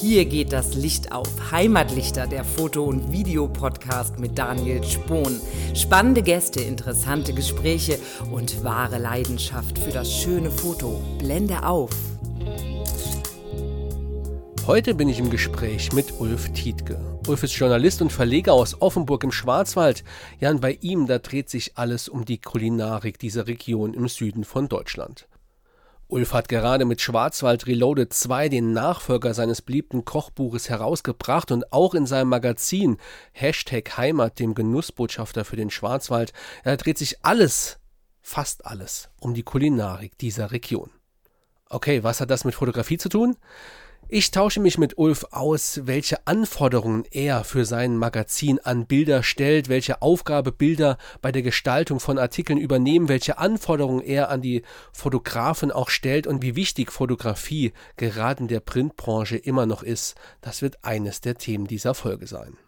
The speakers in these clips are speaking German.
Hier geht das Licht auf. Heimatlichter, der Foto- und Videopodcast mit Daniel Spohn. Spannende Gäste, interessante Gespräche und wahre Leidenschaft für das schöne Foto. Blende auf. Heute bin ich im Gespräch mit Ulf Tietke. Ulf ist Journalist und Verleger aus Offenburg im Schwarzwald. Ja, und bei ihm, da dreht sich alles um die Kulinarik dieser Region im Süden von Deutschland. Ulf hat gerade mit Schwarzwald Reloaded 2 den Nachfolger seines beliebten Kochbuches herausgebracht und auch in seinem Magazin Hashtag Heimat, dem Genussbotschafter für den Schwarzwald, da dreht sich alles, fast alles, um die Kulinarik dieser Region. Okay, was hat das mit Fotografie zu tun? Ich tausche mich mit Ulf aus, welche Anforderungen er für sein Magazin an Bilder stellt, welche Aufgabe Bilder bei der Gestaltung von Artikeln übernehmen, welche Anforderungen er an die Fotografen auch stellt und wie wichtig Fotografie gerade in der Printbranche immer noch ist. Das wird eines der Themen dieser Folge sein.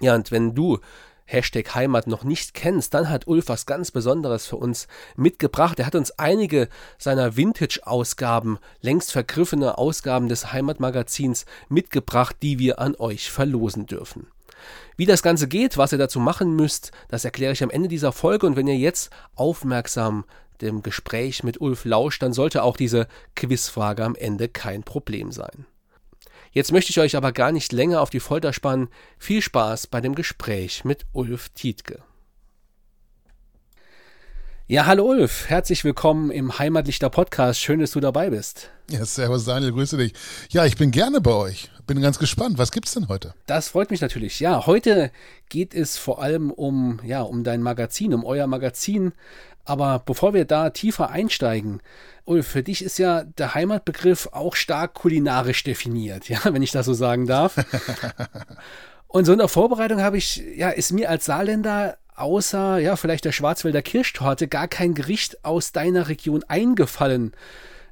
Ja, und wenn du Hashtag Heimat noch nicht kennst, dann hat Ulf was ganz Besonderes für uns mitgebracht. Er hat uns einige seiner Vintage-Ausgaben, längst vergriffene Ausgaben des Heimatmagazins mitgebracht, die wir an euch verlosen dürfen. Wie das Ganze geht, was ihr dazu machen müsst, das erkläre ich am Ende dieser Folge. Und wenn ihr jetzt aufmerksam dem Gespräch mit Ulf lauscht, dann sollte auch diese Quizfrage am Ende kein Problem sein. Jetzt möchte ich euch aber gar nicht länger auf die Folter spannen. Viel Spaß bei dem Gespräch mit Ulf Tietke. Ja, hallo Ulf, herzlich willkommen im Heimatlichter Podcast. Schön, dass du dabei bist. Ja, servus Daniel, grüße dich. Ja, ich bin gerne bei euch. Bin ganz gespannt. Was gibt's denn heute? Das freut mich natürlich. Ja, heute geht es vor allem um ja, um dein Magazin, um euer Magazin. Aber bevor wir da tiefer einsteigen, Ulf, für dich ist ja der Heimatbegriff auch stark kulinarisch definiert, ja, wenn ich das so sagen darf. Und so in der Vorbereitung habe ich, ja, ist mir als Saarländer außer, ja, vielleicht der Schwarzwälder Kirschtorte gar kein Gericht aus deiner Region eingefallen.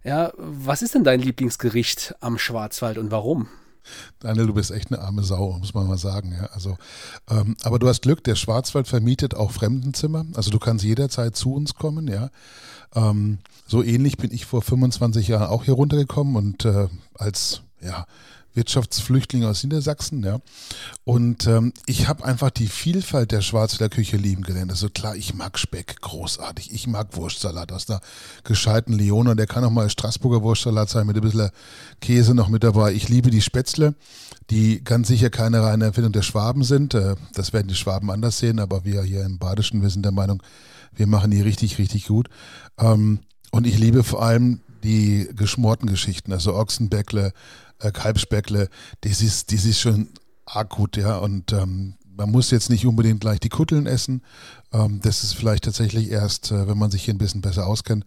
Ja, was ist denn dein Lieblingsgericht am Schwarzwald und warum? Daniel, du bist echt eine arme Sau, muss man mal sagen. Ja. Also, ähm, aber du hast Glück, der Schwarzwald vermietet auch Fremdenzimmer. Also du kannst jederzeit zu uns kommen, ja. Ähm, so ähnlich bin ich vor 25 Jahren auch hier runtergekommen und äh, als ja, Wirtschaftsflüchtling aus Niedersachsen, ja. Und ähm, ich habe einfach die Vielfalt der Schwarzwälder Küche lieben gelernt. Also klar, ich mag Speck, großartig. Ich mag Wurstsalat aus einer gescheiten Leone. Der kann auch mal Straßburger Wurstsalat sein mit ein bisschen Käse noch mit dabei. Ich liebe die Spätzle, die ganz sicher keine reine Erfindung der Schwaben sind. Äh, das werden die Schwaben anders sehen, aber wir hier im Badischen, wir sind der Meinung, wir machen die richtig, richtig gut. Ähm, und ich liebe vor allem die geschmorten Geschichten, also Ochsenbäckle, äh, Kalbsbäckle, das ist, das ist schon arg gut, ja. Und ähm, man muss jetzt nicht unbedingt gleich die Kutteln essen. Ähm, das ist vielleicht tatsächlich erst, äh, wenn man sich hier ein bisschen besser auskennt.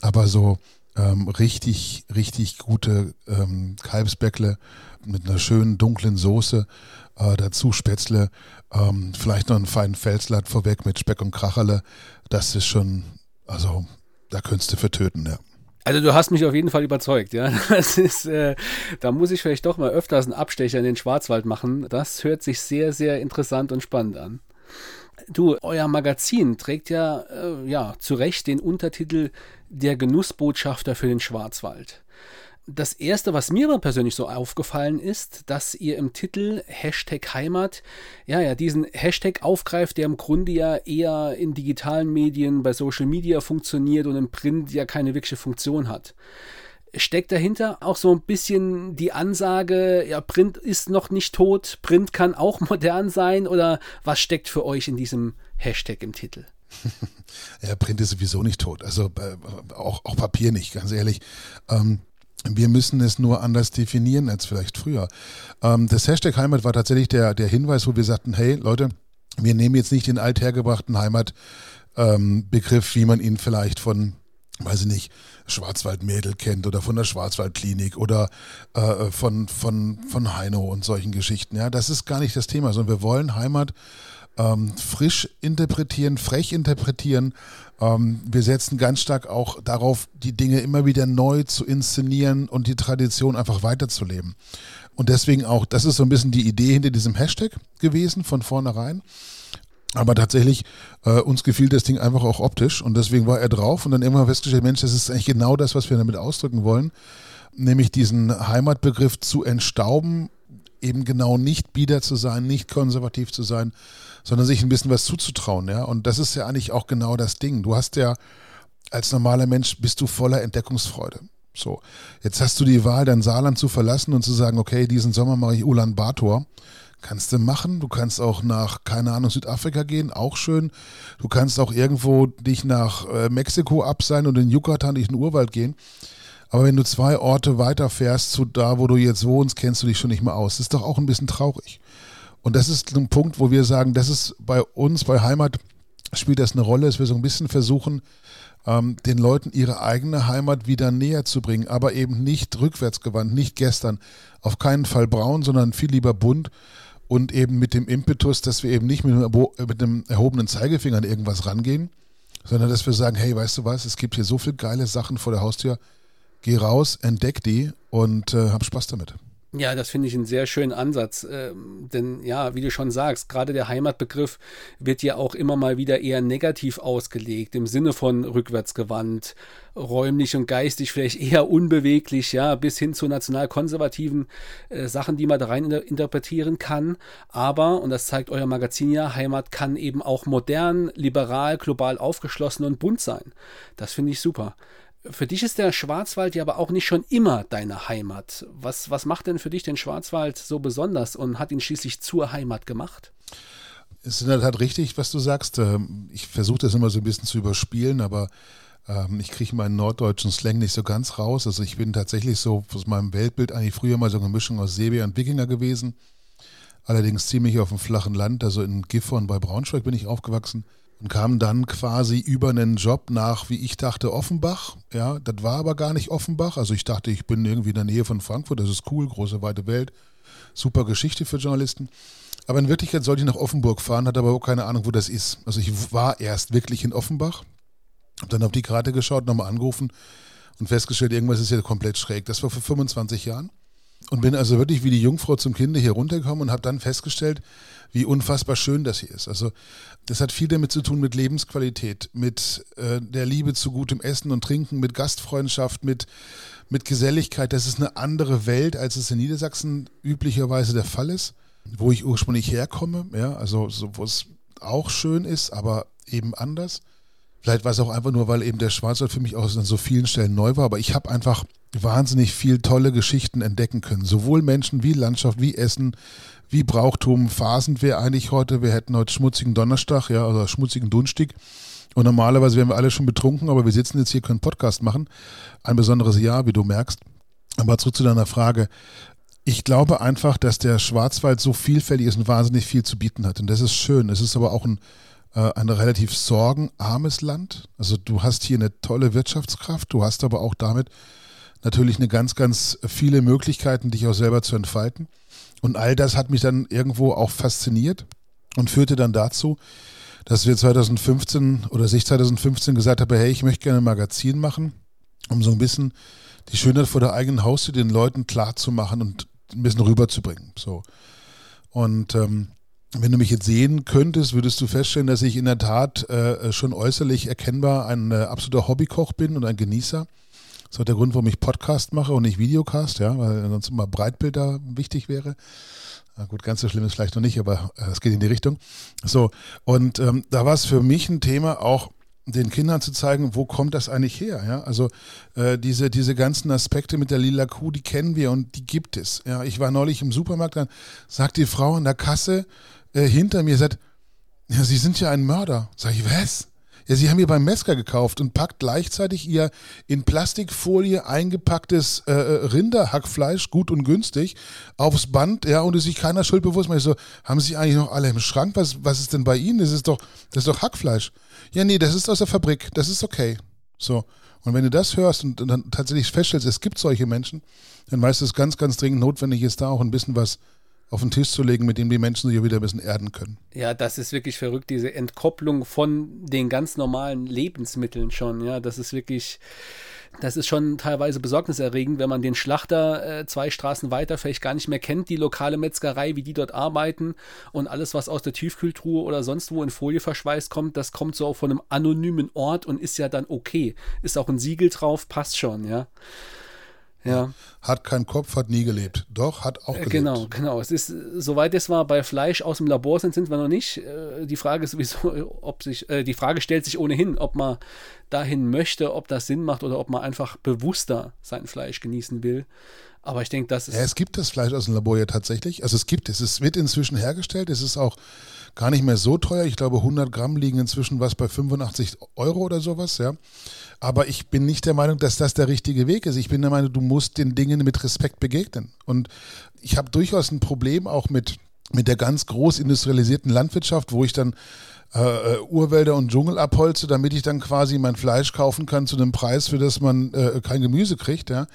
Aber so ähm, richtig, richtig gute ähm, Kalbsbäckle mit einer schönen dunklen Soße, äh, dazu Spätzle, ähm, vielleicht noch einen feinen Felslatt vorweg mit Speck und Kracherle. Das ist schon, also da könntest du vertöten, ja. Also du hast mich auf jeden Fall überzeugt, ja. Das ist, äh, da muss ich vielleicht doch mal öfters einen Abstecher in den Schwarzwald machen. Das hört sich sehr, sehr interessant und spannend an. Du, euer Magazin trägt ja, äh, ja zu Recht den Untertitel Der Genussbotschafter für den Schwarzwald das erste, was mir aber persönlich so aufgefallen ist, dass ihr im Titel Hashtag Heimat, ja, ja, diesen Hashtag aufgreift, der im Grunde ja eher in digitalen Medien, bei Social Media funktioniert und im Print ja keine wirkliche Funktion hat. Steckt dahinter auch so ein bisschen die Ansage, ja, Print ist noch nicht tot, Print kann auch modern sein oder was steckt für euch in diesem Hashtag im Titel? Ja, Print ist sowieso nicht tot. Also äh, auch, auch Papier nicht, ganz ehrlich. Ähm, wir müssen es nur anders definieren als vielleicht früher. Ähm, das Hashtag Heimat war tatsächlich der, der Hinweis, wo wir sagten, hey Leute, wir nehmen jetzt nicht den althergebrachten Heimatbegriff, ähm, wie man ihn vielleicht von, weiß ich nicht, Schwarzwaldmädel kennt oder von der Schwarzwaldklinik oder äh, von, von, von Heino und solchen Geschichten. Ja, das ist gar nicht das Thema, sondern wir wollen Heimat ähm, frisch interpretieren, frech interpretieren. Ähm, wir setzen ganz stark auch darauf, die Dinge immer wieder neu zu inszenieren und die Tradition einfach weiterzuleben. Und deswegen auch, das ist so ein bisschen die Idee hinter diesem Hashtag gewesen von vornherein. Aber tatsächlich, äh, uns gefiel das Ding einfach auch optisch und deswegen war er drauf und dann immer festgestellt, Mensch, das ist eigentlich genau das, was wir damit ausdrücken wollen. nämlich diesen Heimatbegriff zu entstauben, eben genau nicht bieder zu sein, nicht konservativ zu sein, sondern sich ein bisschen was zuzutrauen, ja. Und das ist ja eigentlich auch genau das Ding. Du hast ja als normaler Mensch bist du voller Entdeckungsfreude. So, jetzt hast du die Wahl, dein Saarland zu verlassen und zu sagen, okay, diesen Sommer mache ich Ulan Bator. Kannst du machen. Du kannst auch nach, keine Ahnung, Südafrika gehen, auch schön. Du kannst auch irgendwo dich nach äh, Mexiko abseilen und in Yucatan durch den Urwald gehen. Aber wenn du zwei Orte weiterfährst zu da, wo du jetzt wohnst, kennst du dich schon nicht mehr aus. Das ist doch auch ein bisschen traurig. Und das ist ein Punkt, wo wir sagen, das ist bei uns, bei Heimat, spielt das eine Rolle, dass wir so ein bisschen versuchen, ähm, den Leuten ihre eigene Heimat wieder näher zu bringen, aber eben nicht rückwärtsgewandt, nicht gestern, auf keinen Fall braun, sondern viel lieber bunt und eben mit dem Impetus, dass wir eben nicht mit einem, mit einem erhobenen Zeigefinger an irgendwas rangehen, sondern dass wir sagen, hey, weißt du was, es gibt hier so viele geile Sachen vor der Haustür, geh raus, entdeck die und äh, hab Spaß damit. Ja, das finde ich einen sehr schönen Ansatz. Ähm, denn ja, wie du schon sagst, gerade der Heimatbegriff wird ja auch immer mal wieder eher negativ ausgelegt, im Sinne von rückwärtsgewandt, räumlich und geistig vielleicht eher unbeweglich, ja, bis hin zu nationalkonservativen äh, Sachen, die man da rein interpretieren kann. Aber, und das zeigt euer Magazin ja, Heimat kann eben auch modern, liberal, global aufgeschlossen und bunt sein. Das finde ich super. Für dich ist der Schwarzwald ja aber auch nicht schon immer deine Heimat. Was, was macht denn für dich den Schwarzwald so besonders und hat ihn schließlich zur Heimat gemacht? Es ist in der Tat richtig, was du sagst. Ähm, ich versuche das immer so ein bisschen zu überspielen, aber ähm, ich kriege meinen norddeutschen Slang nicht so ganz raus. Also ich bin tatsächlich so aus meinem Weltbild eigentlich früher mal so eine Mischung aus Seebär und Wikinger gewesen. Allerdings ziemlich auf dem flachen Land, also in Gifhorn bei Braunschweig bin ich aufgewachsen und kam dann quasi über einen Job nach, wie ich dachte, Offenbach. Ja, das war aber gar nicht Offenbach. Also ich dachte, ich bin irgendwie in der Nähe von Frankfurt, das ist cool, große weite Welt, super Geschichte für Journalisten. Aber in Wirklichkeit sollte ich nach Offenburg fahren, hatte aber auch keine Ahnung, wo das ist. Also ich war erst wirklich in Offenbach, habe dann auf die Karte geschaut, nochmal angerufen und festgestellt, irgendwas ist hier komplett schräg. Das war vor 25 Jahren. Und bin also wirklich wie die Jungfrau zum Kinde hier runtergekommen und habe dann festgestellt, wie unfassbar schön das hier ist. Also das hat viel damit zu tun mit Lebensqualität, mit äh, der Liebe zu gutem Essen und Trinken, mit Gastfreundschaft, mit, mit Geselligkeit. Das ist eine andere Welt, als es in Niedersachsen üblicherweise der Fall ist, wo ich ursprünglich herkomme. Ja, also so, wo es auch schön ist, aber eben anders. Vielleicht war es auch einfach nur, weil eben der Schwarzwald für mich auch an so vielen Stellen neu war, aber ich habe einfach wahnsinnig viel tolle Geschichten entdecken können. Sowohl Menschen wie Landschaft, wie Essen, wie Brauchtum phasend wäre eigentlich heute. Wir hätten heute schmutzigen Donnerstag, ja, oder schmutzigen Dunstig. Und normalerweise wären wir alle schon betrunken, aber wir sitzen jetzt hier, können Podcast machen. Ein besonderes Jahr, wie du merkst. Aber zurück zu deiner Frage. Ich glaube einfach, dass der Schwarzwald so vielfältig ist und wahnsinnig viel zu bieten hat. Und das ist schön. Es ist aber auch ein, ein relativ sorgenarmes Land. Also du hast hier eine tolle Wirtschaftskraft, du hast aber auch damit natürlich eine ganz, ganz viele Möglichkeiten, dich auch selber zu entfalten. Und all das hat mich dann irgendwo auch fasziniert und führte dann dazu, dass wir 2015 oder sich 2015 gesagt haben, hey, ich möchte gerne ein Magazin machen, um so ein bisschen die Schönheit vor der eigenen Haustür den Leuten klar zu machen und ein bisschen rüberzubringen. So. Und ähm, wenn du mich jetzt sehen könntest, würdest du feststellen, dass ich in der Tat äh, schon äußerlich erkennbar ein äh, absoluter Hobbykoch bin und ein Genießer. Das ist auch der Grund, warum ich Podcast mache und nicht Videocast, ja, weil sonst immer Breitbilder wichtig wäre. Na gut, ganz so schlimm ist vielleicht noch nicht, aber äh, es geht in die Richtung. So, und ähm, da war es für mich ein Thema, auch den Kindern zu zeigen, wo kommt das eigentlich her? Ja? Also äh, diese, diese ganzen Aspekte mit der lila Kuh, die kennen wir und die gibt es. Ja? Ich war neulich im Supermarkt, dann sagt die Frau an der Kasse äh, hinter mir, sagt, ja, Sie sind ja ein Mörder. Sag ich, was? Ja, sie haben hier beim Metzger gekauft und packt gleichzeitig ihr in Plastikfolie eingepacktes äh, äh, Rinderhackfleisch, gut und günstig, aufs Band, ja, und ist sich keiner schuldbewusst. Man ich so, haben sie eigentlich noch alle im Schrank? Was, was ist denn bei ihnen? Das ist doch, das ist doch Hackfleisch. Ja, nee, das ist aus der Fabrik, das ist okay. So. Und wenn du das hörst und dann tatsächlich feststellst, es gibt solche Menschen, dann weißt du, es ganz, ganz dringend notwendig ist, da auch ein bisschen was auf den Tisch zu legen, mit dem die Menschen sich wieder ein bisschen erden können. Ja, das ist wirklich verrückt, diese Entkopplung von den ganz normalen Lebensmitteln schon. Ja, das ist wirklich, das ist schon teilweise besorgniserregend, wenn man den Schlachter äh, zwei Straßen weiter vielleicht gar nicht mehr kennt, die lokale Metzgerei, wie die dort arbeiten und alles, was aus der Tiefkühltruhe oder sonst wo in Folie verschweißt kommt, das kommt so von einem anonymen Ort und ist ja dann okay. Ist auch ein Siegel drauf, passt schon, ja. Ja. Hat keinen Kopf, hat nie gelebt. Doch, hat auch gelebt. Genau, genau. Es ist, soweit es war, bei Fleisch aus dem Labor sind, sind wir noch nicht. Äh, die Frage ist sowieso, ob sich, äh, die Frage stellt sich ohnehin, ob man dahin möchte, ob das Sinn macht oder ob man einfach bewusster sein Fleisch genießen will. Aber ich denke, das ist. Ja, es gibt das Fleisch aus dem Labor ja tatsächlich. Also es gibt es. Es wird inzwischen hergestellt. Es ist auch gar nicht mehr so teuer. Ich glaube, 100 Gramm liegen inzwischen was bei 85 Euro oder sowas, ja. Aber ich bin nicht der Meinung, dass das der richtige Weg ist. Ich bin der Meinung, du musst den Dingen mit Respekt begegnen. Und ich habe durchaus ein Problem auch mit, mit der ganz groß industrialisierten Landwirtschaft, wo ich dann äh, Urwälder und Dschungel abholze, damit ich dann quasi mein Fleisch kaufen kann zu einem Preis, für das man äh, kein Gemüse kriegt. Ja?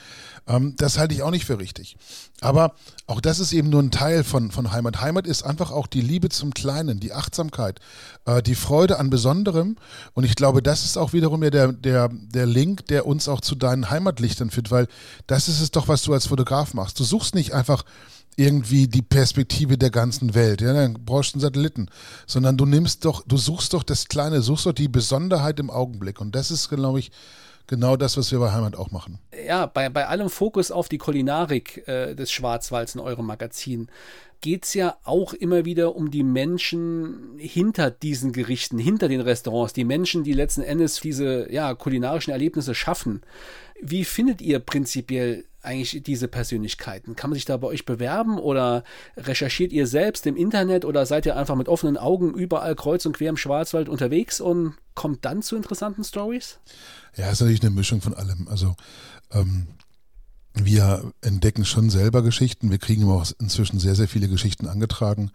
Ähm, das halte ich auch nicht für richtig. Aber auch das ist eben nur ein Teil von, von Heimat. Heimat ist einfach auch die Liebe zum Kleinen, die Achtsamkeit, äh, die Freude an Besonderem. Und ich glaube, das ist auch wiederum ja der, der, der Link, der uns auch zu deinen Heimatlichtern führt, weil das ist es doch, was du als Fotograf machst. Du suchst nicht einfach irgendwie die Perspektive der ganzen Welt. Ja, dann brauchst du einen Satelliten. Sondern du nimmst doch, du suchst doch das Kleine, suchst doch die Besonderheit im Augenblick. Und das ist, glaube ich, genau das, was wir bei Heimat auch machen. Ja, bei, bei allem Fokus auf die Kulinarik äh, des Schwarzwalds in eurem Magazin geht es ja auch immer wieder um die Menschen hinter diesen Gerichten, hinter den Restaurants, die Menschen, die letzten Endes diese ja, kulinarischen Erlebnisse schaffen. Wie findet ihr prinzipiell eigentlich diese Persönlichkeiten? Kann man sich da bei euch bewerben oder recherchiert ihr selbst im Internet oder seid ihr einfach mit offenen Augen überall kreuz und quer im Schwarzwald unterwegs und kommt dann zu interessanten Stories? Ja, ist natürlich eine Mischung von allem. Also ähm, wir entdecken schon selber Geschichten. Wir kriegen auch inzwischen sehr, sehr viele Geschichten angetragen.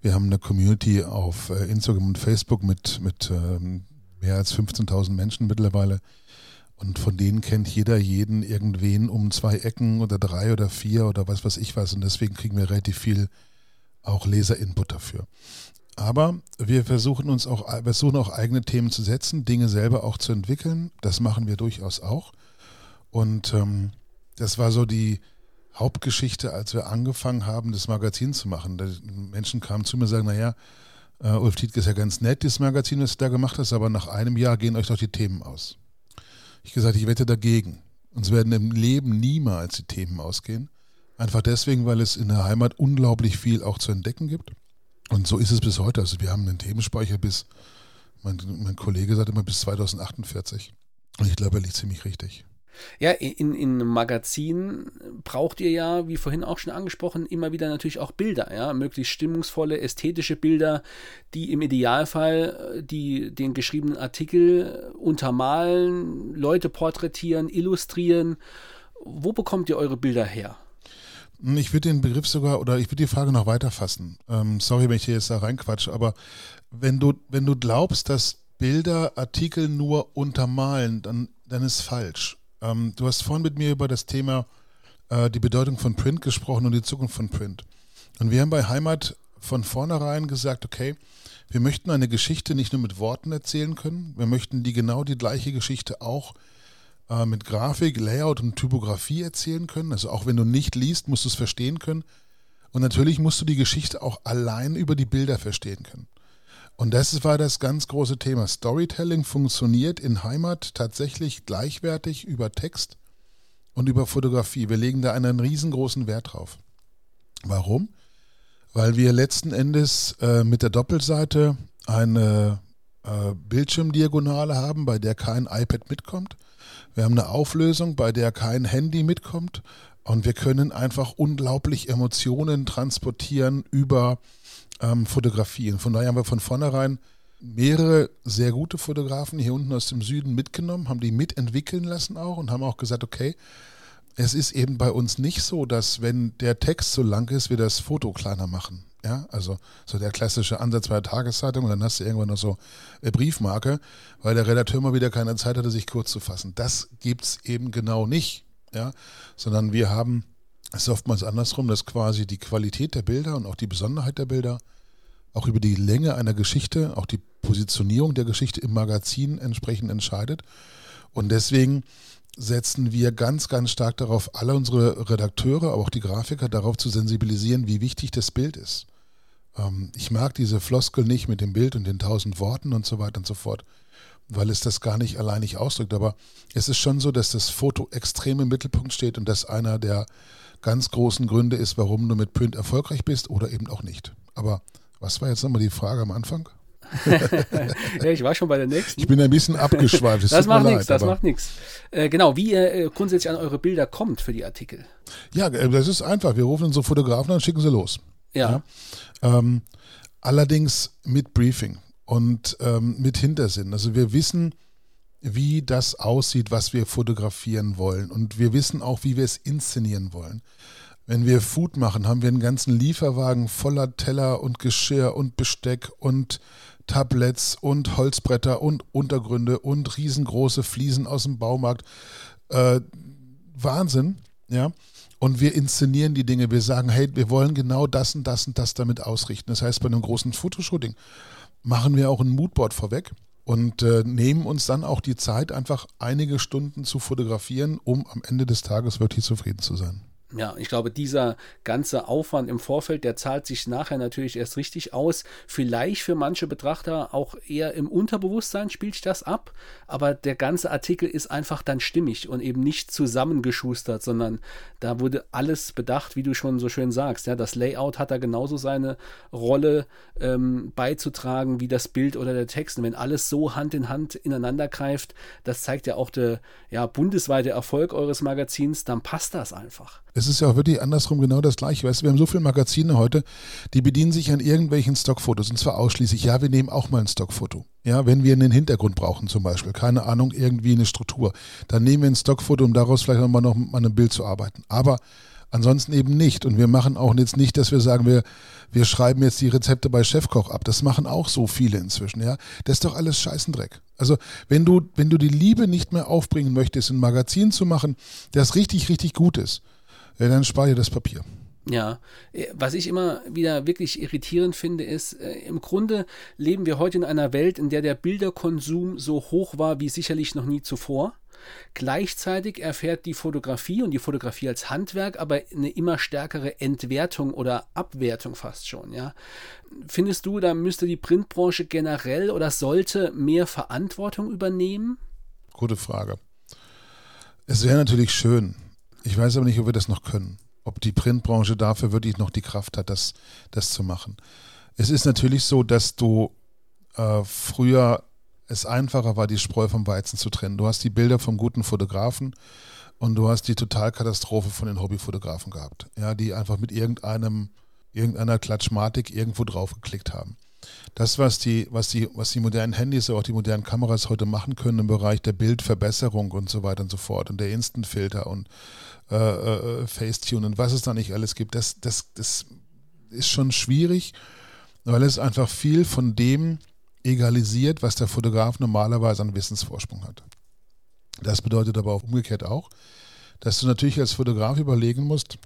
Wir haben eine Community auf äh, Instagram und Facebook mit, mit ähm, mehr als 15.000 Menschen mittlerweile. Und von denen kennt jeder jeden irgendwen um zwei Ecken oder drei oder vier oder was weiß ich was. Und deswegen kriegen wir relativ viel auch Leserinput dafür. Aber wir versuchen uns auch, versuchen auch eigene Themen zu setzen, Dinge selber auch zu entwickeln. Das machen wir durchaus auch. Und ähm, das war so die Hauptgeschichte, als wir angefangen haben, das Magazin zu machen. Die Menschen kamen zu mir und sagen, naja, äh, Ulf Tietke ist ja ganz nett, dieses Magazin, was du da gemacht hast, aber nach einem Jahr gehen euch doch die Themen aus. Ich gesagt, ich wette dagegen. Uns werden im Leben niemals die Themen ausgehen. Einfach deswegen, weil es in der Heimat unglaublich viel auch zu entdecken gibt. Und so ist es bis heute. Also wir haben einen Themenspeicher bis, mein, mein Kollege sagt immer bis 2048. Und ich glaube, er liegt ziemlich richtig. Ja, in, in Magazinen braucht ihr ja, wie vorhin auch schon angesprochen, immer wieder natürlich auch Bilder, ja, möglichst stimmungsvolle, ästhetische Bilder, die im Idealfall äh, die, den geschriebenen Artikel untermalen, Leute porträtieren, illustrieren. Wo bekommt ihr eure Bilder her? Ich würde den Begriff sogar, oder ich würde die Frage noch weiter fassen. Ähm, sorry, wenn ich hier jetzt da reinquatsche, aber wenn du, wenn du glaubst, dass Bilder Artikel nur untermalen, dann, dann ist falsch. Ähm, du hast vorhin mit mir über das Thema äh, die Bedeutung von Print gesprochen und die Zukunft von Print. Und wir haben bei Heimat von vornherein gesagt, okay, wir möchten eine Geschichte nicht nur mit Worten erzählen können, wir möchten die genau die gleiche Geschichte auch äh, mit Grafik, Layout und Typografie erzählen können. Also auch wenn du nicht liest, musst du es verstehen können. Und natürlich musst du die Geschichte auch allein über die Bilder verstehen können. Und das war das ganz große Thema. Storytelling funktioniert in Heimat tatsächlich gleichwertig über Text und über Fotografie. Wir legen da einen riesengroßen Wert drauf. Warum? Weil wir letzten Endes äh, mit der Doppelseite eine äh, Bildschirmdiagonale haben, bei der kein iPad mitkommt. Wir haben eine Auflösung, bei der kein Handy mitkommt. Und wir können einfach unglaublich Emotionen transportieren über ähm, fotografieren. Von daher haben wir von vornherein mehrere sehr gute Fotografen hier unten aus dem Süden mitgenommen, haben die mitentwickeln lassen auch und haben auch gesagt, okay, es ist eben bei uns nicht so, dass wenn der Text so lang ist, wir das Foto kleiner machen. Ja, also so der klassische Ansatz bei der Tageszeitung und dann hast du irgendwann noch so eine Briefmarke, weil der Redakteur mal wieder keine Zeit hatte, sich kurz zu fassen. Das gibt es eben genau nicht. Ja, sondern wir haben es ist oftmals andersrum, dass quasi die Qualität der Bilder und auch die Besonderheit der Bilder auch über die Länge einer Geschichte, auch die Positionierung der Geschichte im Magazin entsprechend entscheidet. Und deswegen setzen wir ganz, ganz stark darauf, alle unsere Redakteure, aber auch die Grafiker darauf zu sensibilisieren, wie wichtig das Bild ist. Ähm, ich mag diese Floskel nicht mit dem Bild und den tausend Worten und so weiter und so fort. weil es das gar nicht alleinig ausdrückt. Aber es ist schon so, dass das Foto extrem im Mittelpunkt steht und das einer der ganz großen Gründe ist, warum du mit Print erfolgreich bist oder eben auch nicht. Aber was war jetzt nochmal die Frage am Anfang? ja, ich war schon bei der nächsten. Ich bin ein bisschen abgeschweift. Das, das macht nichts, das macht nichts. Äh, genau, wie ihr äh, grundsätzlich an eure Bilder kommt für die Artikel. Ja, äh, das ist einfach. Wir rufen unsere Fotografen an und schicken sie los. Ja. ja? Ähm, allerdings mit Briefing und ähm, mit Hintersinn. Also wir wissen, wie das aussieht, was wir fotografieren wollen. Und wir wissen auch, wie wir es inszenieren wollen. Wenn wir Food machen, haben wir einen ganzen Lieferwagen voller Teller und Geschirr und Besteck und Tabletts und Holzbretter und Untergründe und riesengroße Fliesen aus dem Baumarkt. Äh, Wahnsinn, ja. Und wir inszenieren die Dinge. Wir sagen, hey, wir wollen genau das und das und das damit ausrichten. Das heißt, bei einem großen Fotoshooting machen wir auch ein Moodboard vorweg und äh, nehmen uns dann auch die Zeit, einfach einige Stunden zu fotografieren, um am Ende des Tages wirklich zufrieden zu sein ja, ich glaube, dieser ganze Aufwand im Vorfeld, der zahlt sich nachher natürlich erst richtig aus. Vielleicht für manche Betrachter auch eher im Unterbewusstsein spielt sich das ab, aber der ganze Artikel ist einfach dann stimmig und eben nicht zusammengeschustert, sondern da wurde alles bedacht, wie du schon so schön sagst. Ja, das Layout hat da genauso seine Rolle ähm, beizutragen wie das Bild oder der Text. Und wenn alles so Hand in Hand ineinander greift, das zeigt ja auch der ja, bundesweite Erfolg eures Magazins, dann passt das einfach. Es ist ja auch wirklich andersrum genau das gleiche. Weißt du, wir haben so viele Magazine heute, die bedienen sich an irgendwelchen Stockfotos und zwar ausschließlich, ja, wir nehmen auch mal ein Stockfoto. Ja, wenn wir einen Hintergrund brauchen zum Beispiel, keine Ahnung, irgendwie eine Struktur, dann nehmen wir ein Stockfoto, um daraus vielleicht nochmal noch an einem Bild zu arbeiten. Aber ansonsten eben nicht. Und wir machen auch jetzt nicht, dass wir sagen, wir, wir schreiben jetzt die Rezepte bei Chefkoch ab. Das machen auch so viele inzwischen, ja. Das ist doch alles Scheißendreck. Also, wenn du, wenn du die Liebe nicht mehr aufbringen möchtest, ein Magazin zu machen, das richtig, richtig gut ist, dann spar dir das Papier. Ja, äh, was ich immer wieder wirklich irritierend finde, ist, äh, im Grunde leben wir heute in einer Welt, in der der Bilderkonsum so hoch war wie sicherlich noch nie zuvor. Gleichzeitig erfährt die Fotografie und die Fotografie als Handwerk aber eine immer stärkere Entwertung oder Abwertung fast schon, ja. Findest du, da müsste die Printbranche generell oder sollte mehr Verantwortung übernehmen? Gute Frage. Es wäre natürlich schön, ich weiß aber nicht, ob wir das noch können. Ob die Printbranche dafür wirklich noch die Kraft hat, das, das zu machen. Es ist natürlich so, dass du äh, früher es einfacher war, die Spreu vom Weizen zu trennen. Du hast die Bilder vom guten Fotografen und du hast die Totalkatastrophe von den Hobbyfotografen gehabt, ja, die einfach mit irgendeinem, irgendeiner Klatschmatik irgendwo drauf geklickt haben. Das, was die, was die, was die modernen Handys, auch die modernen Kameras heute machen können im Bereich der Bildverbesserung und so weiter und so fort und der Instant-Filter und äh, äh, Facetune und was es da nicht alles gibt, das, das, das ist schon schwierig, weil es einfach viel von dem egalisiert, was der Fotograf normalerweise an Wissensvorsprung hat. Das bedeutet aber auch umgekehrt auch, dass du natürlich als Fotograf überlegen musst,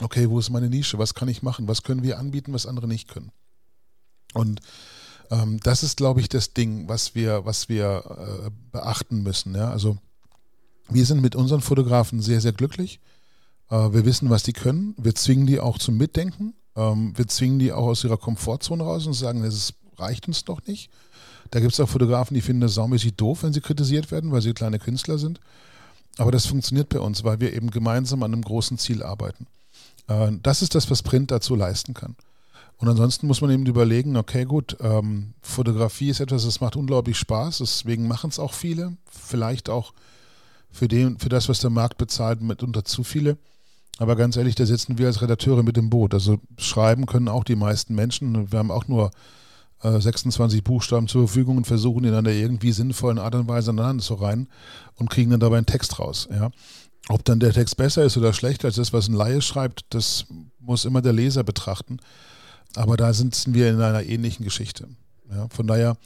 okay, wo ist meine Nische, was kann ich machen, was können wir anbieten, was andere nicht können. Und ähm, das ist, glaube ich, das Ding, was wir, was wir äh, beachten müssen. Ja? Also wir sind mit unseren Fotografen sehr, sehr glücklich. Äh, wir wissen, was die können. Wir zwingen die auch zum Mitdenken. Ähm, wir zwingen die auch aus ihrer Komfortzone raus und sagen, das reicht uns doch nicht. Da gibt es auch Fotografen, die finden das saumäßig doof, wenn sie kritisiert werden, weil sie kleine Künstler sind. Aber das funktioniert bei uns, weil wir eben gemeinsam an einem großen Ziel arbeiten. Äh, das ist das, was Print dazu leisten kann. Und ansonsten muss man eben überlegen, okay, gut, ähm, Fotografie ist etwas, das macht unglaublich Spaß, deswegen machen es auch viele. Vielleicht auch für, den, für das, was der Markt bezahlt, mitunter zu viele. Aber ganz ehrlich, da sitzen wir als Redakteure mit dem Boot. Also schreiben können auch die meisten Menschen. Wir haben auch nur äh, 26 Buchstaben zur Verfügung und versuchen in einer irgendwie sinnvollen Art und Weise aneinander zu rein und kriegen dann dabei einen Text raus. Ja. Ob dann der Text besser ist oder schlechter als das, was ein Laie schreibt, das muss immer der Leser betrachten. Aber da sitzen wir in einer ähnlichen Geschichte. Ja, von daher,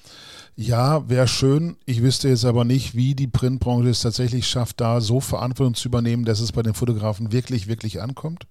ja, wäre schön. Ich wüsste jetzt aber nicht, wie die Printbranche es tatsächlich schafft, da so Verantwortung zu übernehmen, dass es bei den Fotografen wirklich, wirklich ankommt.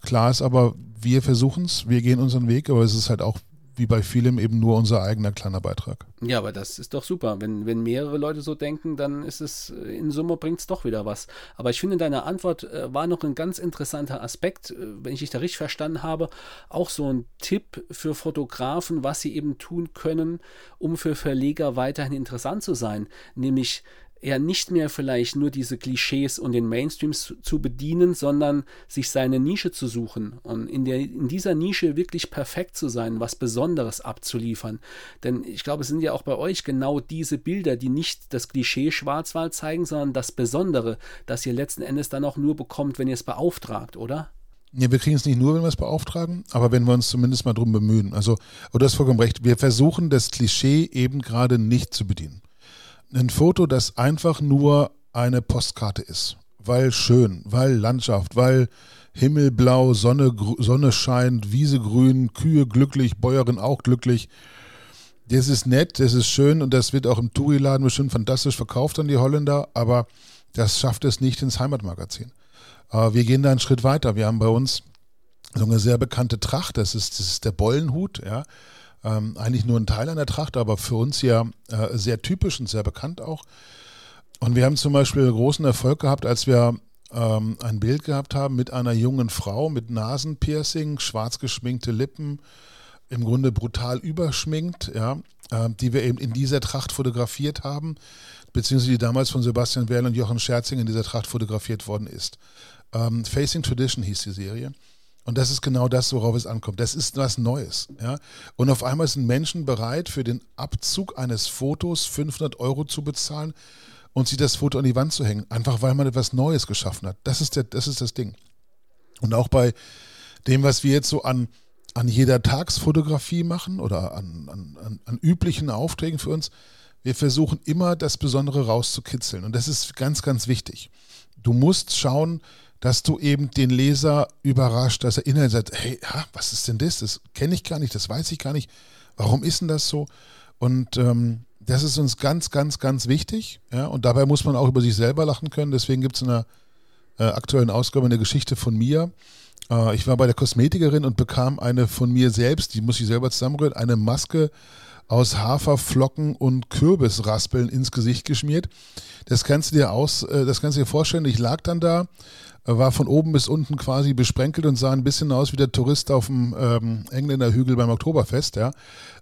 Klar ist aber, wir versuchen es, wir gehen unseren Weg, aber es ist halt auch wie bei vielem eben nur unser eigener kleiner Beitrag. Ja, aber das ist doch super. Wenn, wenn mehrere Leute so denken, dann ist es äh, in Summe bringt es doch wieder was. Aber ich finde, deine Antwort äh, war noch ein ganz interessanter Aspekt, äh, wenn ich dich da richtig verstanden habe. Auch so ein Tipp für Fotografen, was sie eben tun können, um für Verleger weiterhin interessant zu sein. Nämlich ja nicht mehr vielleicht nur diese Klischees und den Mainstreams zu bedienen, sondern sich seine Nische zu suchen und in, der, in dieser Nische wirklich perfekt zu sein, was Besonderes abzuliefern. Denn ich glaube, es sind ja auch bei euch genau diese Bilder, die nicht das Klischee Schwarzwald zeigen, sondern das Besondere, das ihr letzten Endes dann auch nur bekommt, wenn ihr es beauftragt, oder? Ja, wir kriegen es nicht nur, wenn wir es beauftragen, aber wenn wir uns zumindest mal drum bemühen. Also, du hast vollkommen recht, wir versuchen das Klischee eben gerade nicht zu bedienen ein Foto, das einfach nur eine Postkarte ist. Weil schön, weil Landschaft, weil Himmelblau, Sonne, Sonne scheint, Wiese grün, Kühe glücklich, Bäuerin auch glücklich. Das ist nett, das ist schön und das wird auch im Touri-Laden bestimmt fantastisch verkauft an die Holländer, aber das schafft es nicht ins Heimatmagazin. Aber wir gehen da einen Schritt weiter. Wir haben bei uns so eine sehr bekannte Tracht, das ist, das ist der Bollenhut, ja ähm, eigentlich nur ein Teil einer Tracht, aber für uns ja äh, sehr typisch und sehr bekannt auch. Und wir haben zum Beispiel großen Erfolg gehabt, als wir ähm, ein Bild gehabt haben mit einer jungen Frau mit Nasenpiercing, schwarz geschminkte Lippen, im Grunde brutal überschminkt, ja, äh, die wir eben in dieser Tracht fotografiert haben, beziehungsweise die damals von Sebastian Werl und Jochen Scherzing in dieser Tracht fotografiert worden ist. Ähm, Facing Tradition hieß die Serie. Und das ist genau das, worauf es ankommt. Das ist was Neues. Ja? Und auf einmal sind Menschen bereit, für den Abzug eines Fotos 500 Euro zu bezahlen und sich das Foto an die Wand zu hängen, einfach weil man etwas Neues geschaffen hat. Das ist, der, das, ist das Ding. Und auch bei dem, was wir jetzt so an, an jeder Tagsfotografie machen oder an, an, an üblichen Aufträgen für uns, wir versuchen immer das Besondere rauszukitzeln. Und das ist ganz, ganz wichtig. Du musst schauen, dass du eben den Leser überrascht, dass er innerlich sagt, hey, was ist denn das? Das kenne ich gar nicht, das weiß ich gar nicht. Warum ist denn das so? Und ähm, das ist uns ganz, ganz, ganz wichtig. Ja? Und dabei muss man auch über sich selber lachen können. Deswegen gibt es in der äh, aktuellen Ausgabe eine Geschichte von mir. Äh, ich war bei der Kosmetikerin und bekam eine von mir selbst, die muss ich selber zusammenrühren, eine Maske aus Haferflocken und Kürbisraspeln ins Gesicht geschmiert. Das kannst du dir aus, äh, das kannst du dir vorstellen. Ich lag dann da war von oben bis unten quasi besprenkelt und sah ein bisschen aus wie der Tourist auf dem ähm, Engländer Hügel beim Oktoberfest, ja.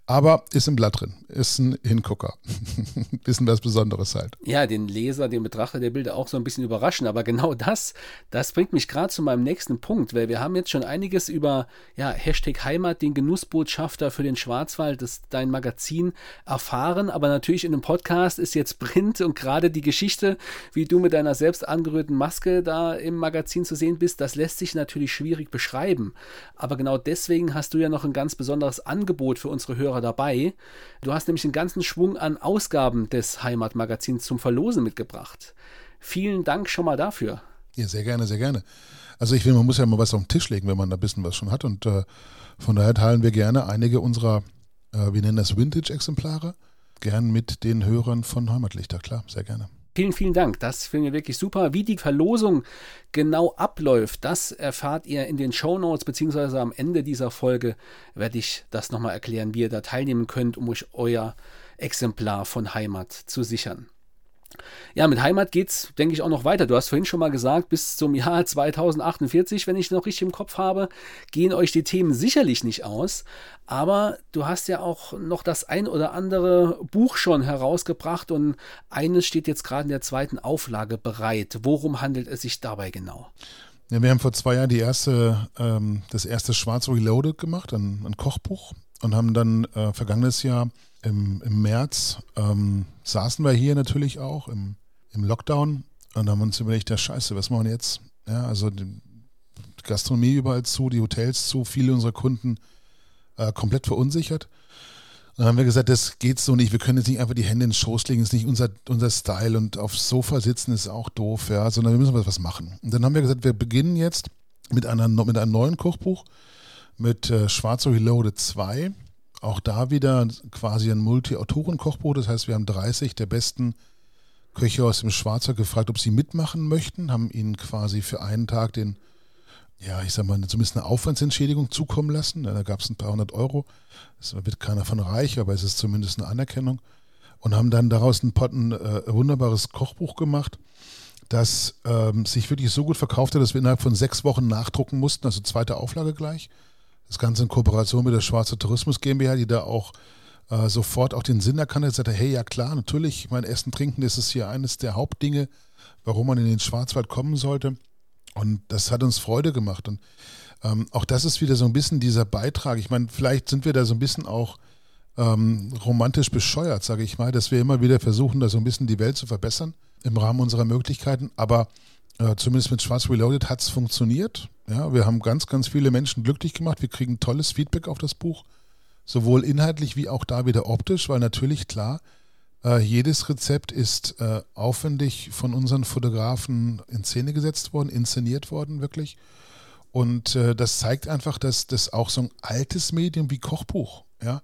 Aber ist im Blatt drin, ist ein Hingucker. bisschen was Besonderes halt. Ja, den Leser, den Betrachter der Bilder auch so ein bisschen überraschen. Aber genau das, das bringt mich gerade zu meinem nächsten Punkt, weil wir haben jetzt schon einiges über ja, Hashtag Heimat, den Genussbotschafter für den Schwarzwald, das dein Magazin erfahren. Aber natürlich in einem Podcast ist jetzt Print und gerade die Geschichte, wie du mit deiner selbst angerührten Maske da im Magazin zu sehen bist, das lässt sich natürlich schwierig beschreiben. Aber genau deswegen hast du ja noch ein ganz besonderes Angebot für unsere Hörer Hörer dabei. Du hast nämlich einen ganzen Schwung an Ausgaben des Heimatmagazins zum Verlosen mitgebracht. Vielen Dank schon mal dafür. Ja, sehr gerne, sehr gerne. Also ich finde, man muss ja mal was auf den Tisch legen, wenn man da ein bisschen was schon hat. Und äh, von daher teilen wir gerne einige unserer, äh, wir nennen das Vintage-Exemplare, gern mit den Hörern von Heimatlichter. Klar, sehr gerne. Vielen, vielen Dank. Das finden wir wirklich super. Wie die Verlosung genau abläuft, das erfahrt ihr in den Show Notes, beziehungsweise am Ende dieser Folge werde ich das nochmal erklären, wie ihr da teilnehmen könnt, um euch euer Exemplar von Heimat zu sichern. Ja, mit Heimat geht es, denke ich, auch noch weiter. Du hast vorhin schon mal gesagt, bis zum Jahr 2048, wenn ich noch richtig im Kopf habe, gehen euch die Themen sicherlich nicht aus. Aber du hast ja auch noch das ein oder andere Buch schon herausgebracht und eines steht jetzt gerade in der zweiten Auflage bereit. Worum handelt es sich dabei genau? Ja, wir haben vor zwei Jahren die erste, ähm, das erste Schwarz Reloaded gemacht, ein, ein Kochbuch, und haben dann äh, vergangenes Jahr im, im März ähm, saßen wir hier natürlich auch im, im Lockdown und haben uns überlegt, ja scheiße, was machen wir jetzt? Ja, also die Gastronomie überall zu, die Hotels zu, viele unserer Kunden äh, komplett verunsichert. Und dann haben wir gesagt, das geht so nicht. Wir können jetzt nicht einfach die Hände in den Schoß legen, ist nicht unser, unser Style und aufs Sofa sitzen ist auch doof, ja, sondern wir müssen was machen. Und dann haben wir gesagt, wir beginnen jetzt mit, einer, mit einem neuen Kochbuch, mit äh, Schwarzer Reloaded 2 auch da wieder quasi ein Multi-Autoren-Kochbuch. Das heißt, wir haben 30 der besten Köche aus dem Schwarzwald gefragt, ob sie mitmachen möchten, haben ihnen quasi für einen Tag den ja, ich sag mal, zumindest eine Aufwandsentschädigung zukommen lassen. Da gab es ein paar hundert Euro. Da wird keiner von reich, aber es ist zumindest eine Anerkennung. Und haben dann daraus ein, ein äh, wunderbares Kochbuch gemacht, das ähm, sich wirklich so gut verkauft hat, dass wir innerhalb von sechs Wochen nachdrucken mussten, also zweite Auflage gleich. Das Ganze in Kooperation mit der Schwarze Tourismus GmbH, die da auch äh, sofort auch den Sinn erkannt hat, sagte, hey, ja klar, natürlich, mein Essen, Trinken, das ist hier eines der Hauptdinge, warum man in den Schwarzwald kommen sollte. Und das hat uns Freude gemacht. Und ähm, auch das ist wieder so ein bisschen dieser Beitrag. Ich meine, vielleicht sind wir da so ein bisschen auch ähm, romantisch bescheuert, sage ich mal, dass wir immer wieder versuchen, da so ein bisschen die Welt zu verbessern im Rahmen unserer Möglichkeiten. Aber äh, zumindest mit Schwarz Reloaded hat es funktioniert. Ja, wir haben ganz, ganz viele Menschen glücklich gemacht. Wir kriegen tolles Feedback auf das Buch, sowohl inhaltlich wie auch da wieder optisch, weil natürlich klar, äh, jedes Rezept ist äh, aufwendig von unseren Fotografen in Szene gesetzt worden, inszeniert worden, wirklich. Und äh, das zeigt einfach, dass das auch so ein altes Medium wie Kochbuch, ja,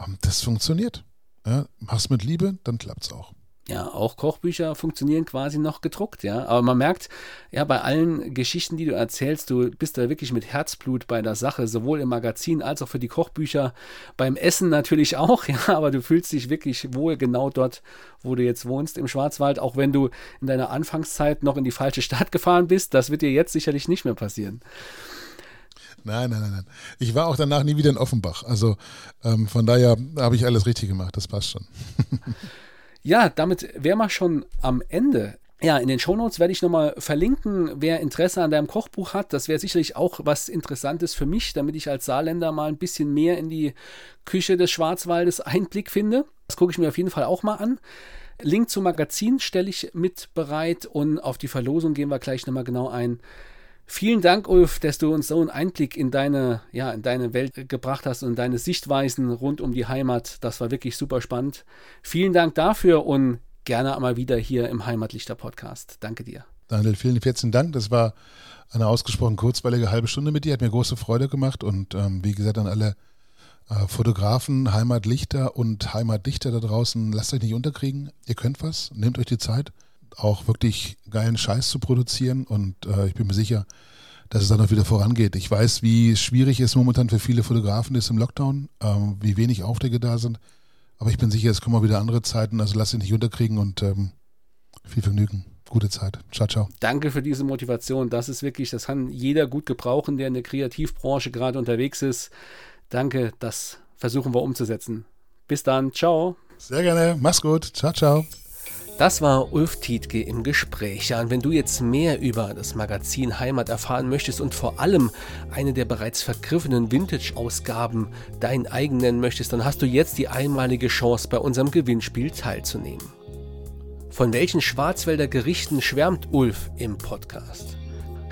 ähm, das funktioniert. Ja, mach's mit Liebe, dann klappt's auch ja, auch Kochbücher funktionieren quasi noch gedruckt, ja. Aber man merkt, ja, bei allen Geschichten, die du erzählst, du bist da wirklich mit Herzblut bei der Sache, sowohl im Magazin als auch für die Kochbücher, beim Essen natürlich auch, ja, aber du fühlst dich wirklich wohl genau dort, wo du jetzt wohnst, im Schwarzwald, auch wenn du in deiner Anfangszeit noch in die falsche Stadt gefahren bist, das wird dir jetzt sicherlich nicht mehr passieren. Nein, nein, nein, nein. Ich war auch danach nie wieder in Offenbach. Also ähm, von daher habe ich alles richtig gemacht. Das passt schon. Ja, damit wären wir schon am Ende. Ja, in den Shownotes werde ich nochmal verlinken, wer Interesse an deinem Kochbuch hat. Das wäre sicherlich auch was Interessantes für mich, damit ich als Saarländer mal ein bisschen mehr in die Küche des Schwarzwaldes Einblick finde. Das gucke ich mir auf jeden Fall auch mal an. Link zum Magazin stelle ich mit bereit und auf die Verlosung gehen wir gleich nochmal genau ein. Vielen Dank, Ulf, dass du uns so einen Einblick in deine, ja, in deine Welt gebracht hast und deine Sichtweisen rund um die Heimat. Das war wirklich super spannend. Vielen Dank dafür und gerne einmal wieder hier im Heimatlichter Podcast. Danke dir. Daniel, vielen, vielen Dank. Das war eine ausgesprochen kurzweilige halbe Stunde mit dir. Hat mir große Freude gemacht und ähm, wie gesagt an alle äh, Fotografen, Heimatlichter und Heimatdichter da draußen, lasst euch nicht unterkriegen. Ihr könnt was, nehmt euch die Zeit auch wirklich geilen Scheiß zu produzieren und äh, ich bin mir sicher, dass es dann auch wieder vorangeht. Ich weiß, wie schwierig es momentan für viele Fotografen ist im Lockdown, ähm, wie wenig Aufträge da sind, aber ich bin sicher, es kommen auch wieder andere Zeiten, also lass dich nicht unterkriegen und ähm, viel Vergnügen. Gute Zeit. Ciao, ciao. Danke für diese Motivation. Das ist wirklich, das kann jeder gut gebrauchen, der in der Kreativbranche gerade unterwegs ist. Danke, das versuchen wir umzusetzen. Bis dann. Ciao. Sehr gerne. Mach's gut. Ciao, ciao. Das war Ulf Tietke im Gespräch. Ja, und wenn du jetzt mehr über das Magazin Heimat erfahren möchtest und vor allem eine der bereits vergriffenen Vintage-Ausgaben dein eigen nennen möchtest, dann hast du jetzt die einmalige Chance, bei unserem Gewinnspiel teilzunehmen. Von welchen Schwarzwälder Gerichten schwärmt Ulf im Podcast?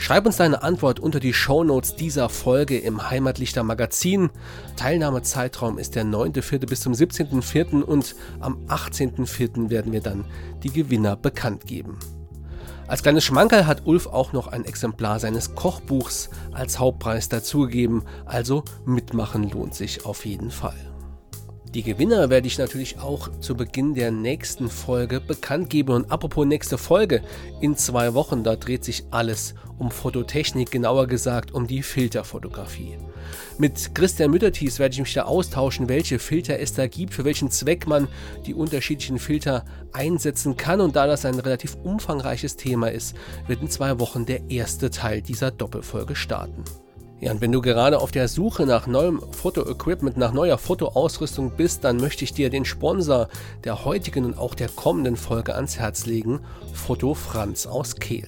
Schreib uns deine Antwort unter die Shownotes dieser Folge im Heimatlichter Magazin. Teilnahmezeitraum ist der 9.4. bis zum 17.4. und am 18.4. werden wir dann die Gewinner bekannt geben. Als kleines Schmankerl hat Ulf auch noch ein Exemplar seines Kochbuchs als Hauptpreis dazugegeben, also mitmachen lohnt sich auf jeden Fall. Die Gewinner werde ich natürlich auch zu Beginn der nächsten Folge bekannt geben. Und apropos nächste Folge, in zwei Wochen, da dreht sich alles um Fototechnik, genauer gesagt um die Filterfotografie. Mit Christian Mütterties werde ich mich da austauschen, welche Filter es da gibt, für welchen Zweck man die unterschiedlichen Filter einsetzen kann. Und da das ein relativ umfangreiches Thema ist, wird in zwei Wochen der erste Teil dieser Doppelfolge starten. Ja, und wenn du gerade auf der Suche nach neuem Fotoequipment, nach neuer Fotoausrüstung bist, dann möchte ich dir den Sponsor der heutigen und auch der kommenden Folge ans Herz legen, Foto Franz aus Kehl.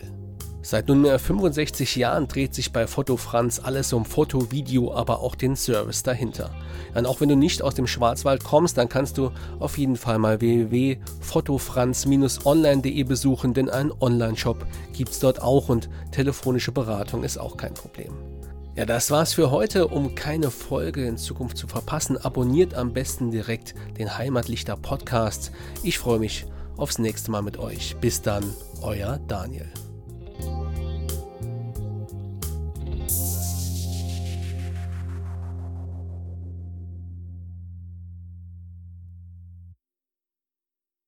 Seit nunmehr 65 Jahren dreht sich bei Foto Franz alles um Foto, Video, aber auch den Service dahinter. Und auch wenn du nicht aus dem Schwarzwald kommst, dann kannst du auf jeden Fall mal www.fotofranz-online.de besuchen, denn einen Online-Shop gibt es dort auch und telefonische Beratung ist auch kein Problem. Ja, das war's für heute. Um keine Folge in Zukunft zu verpassen, abonniert am besten direkt den Heimatlichter Podcast. Ich freue mich aufs nächste Mal mit euch. Bis dann, euer Daniel.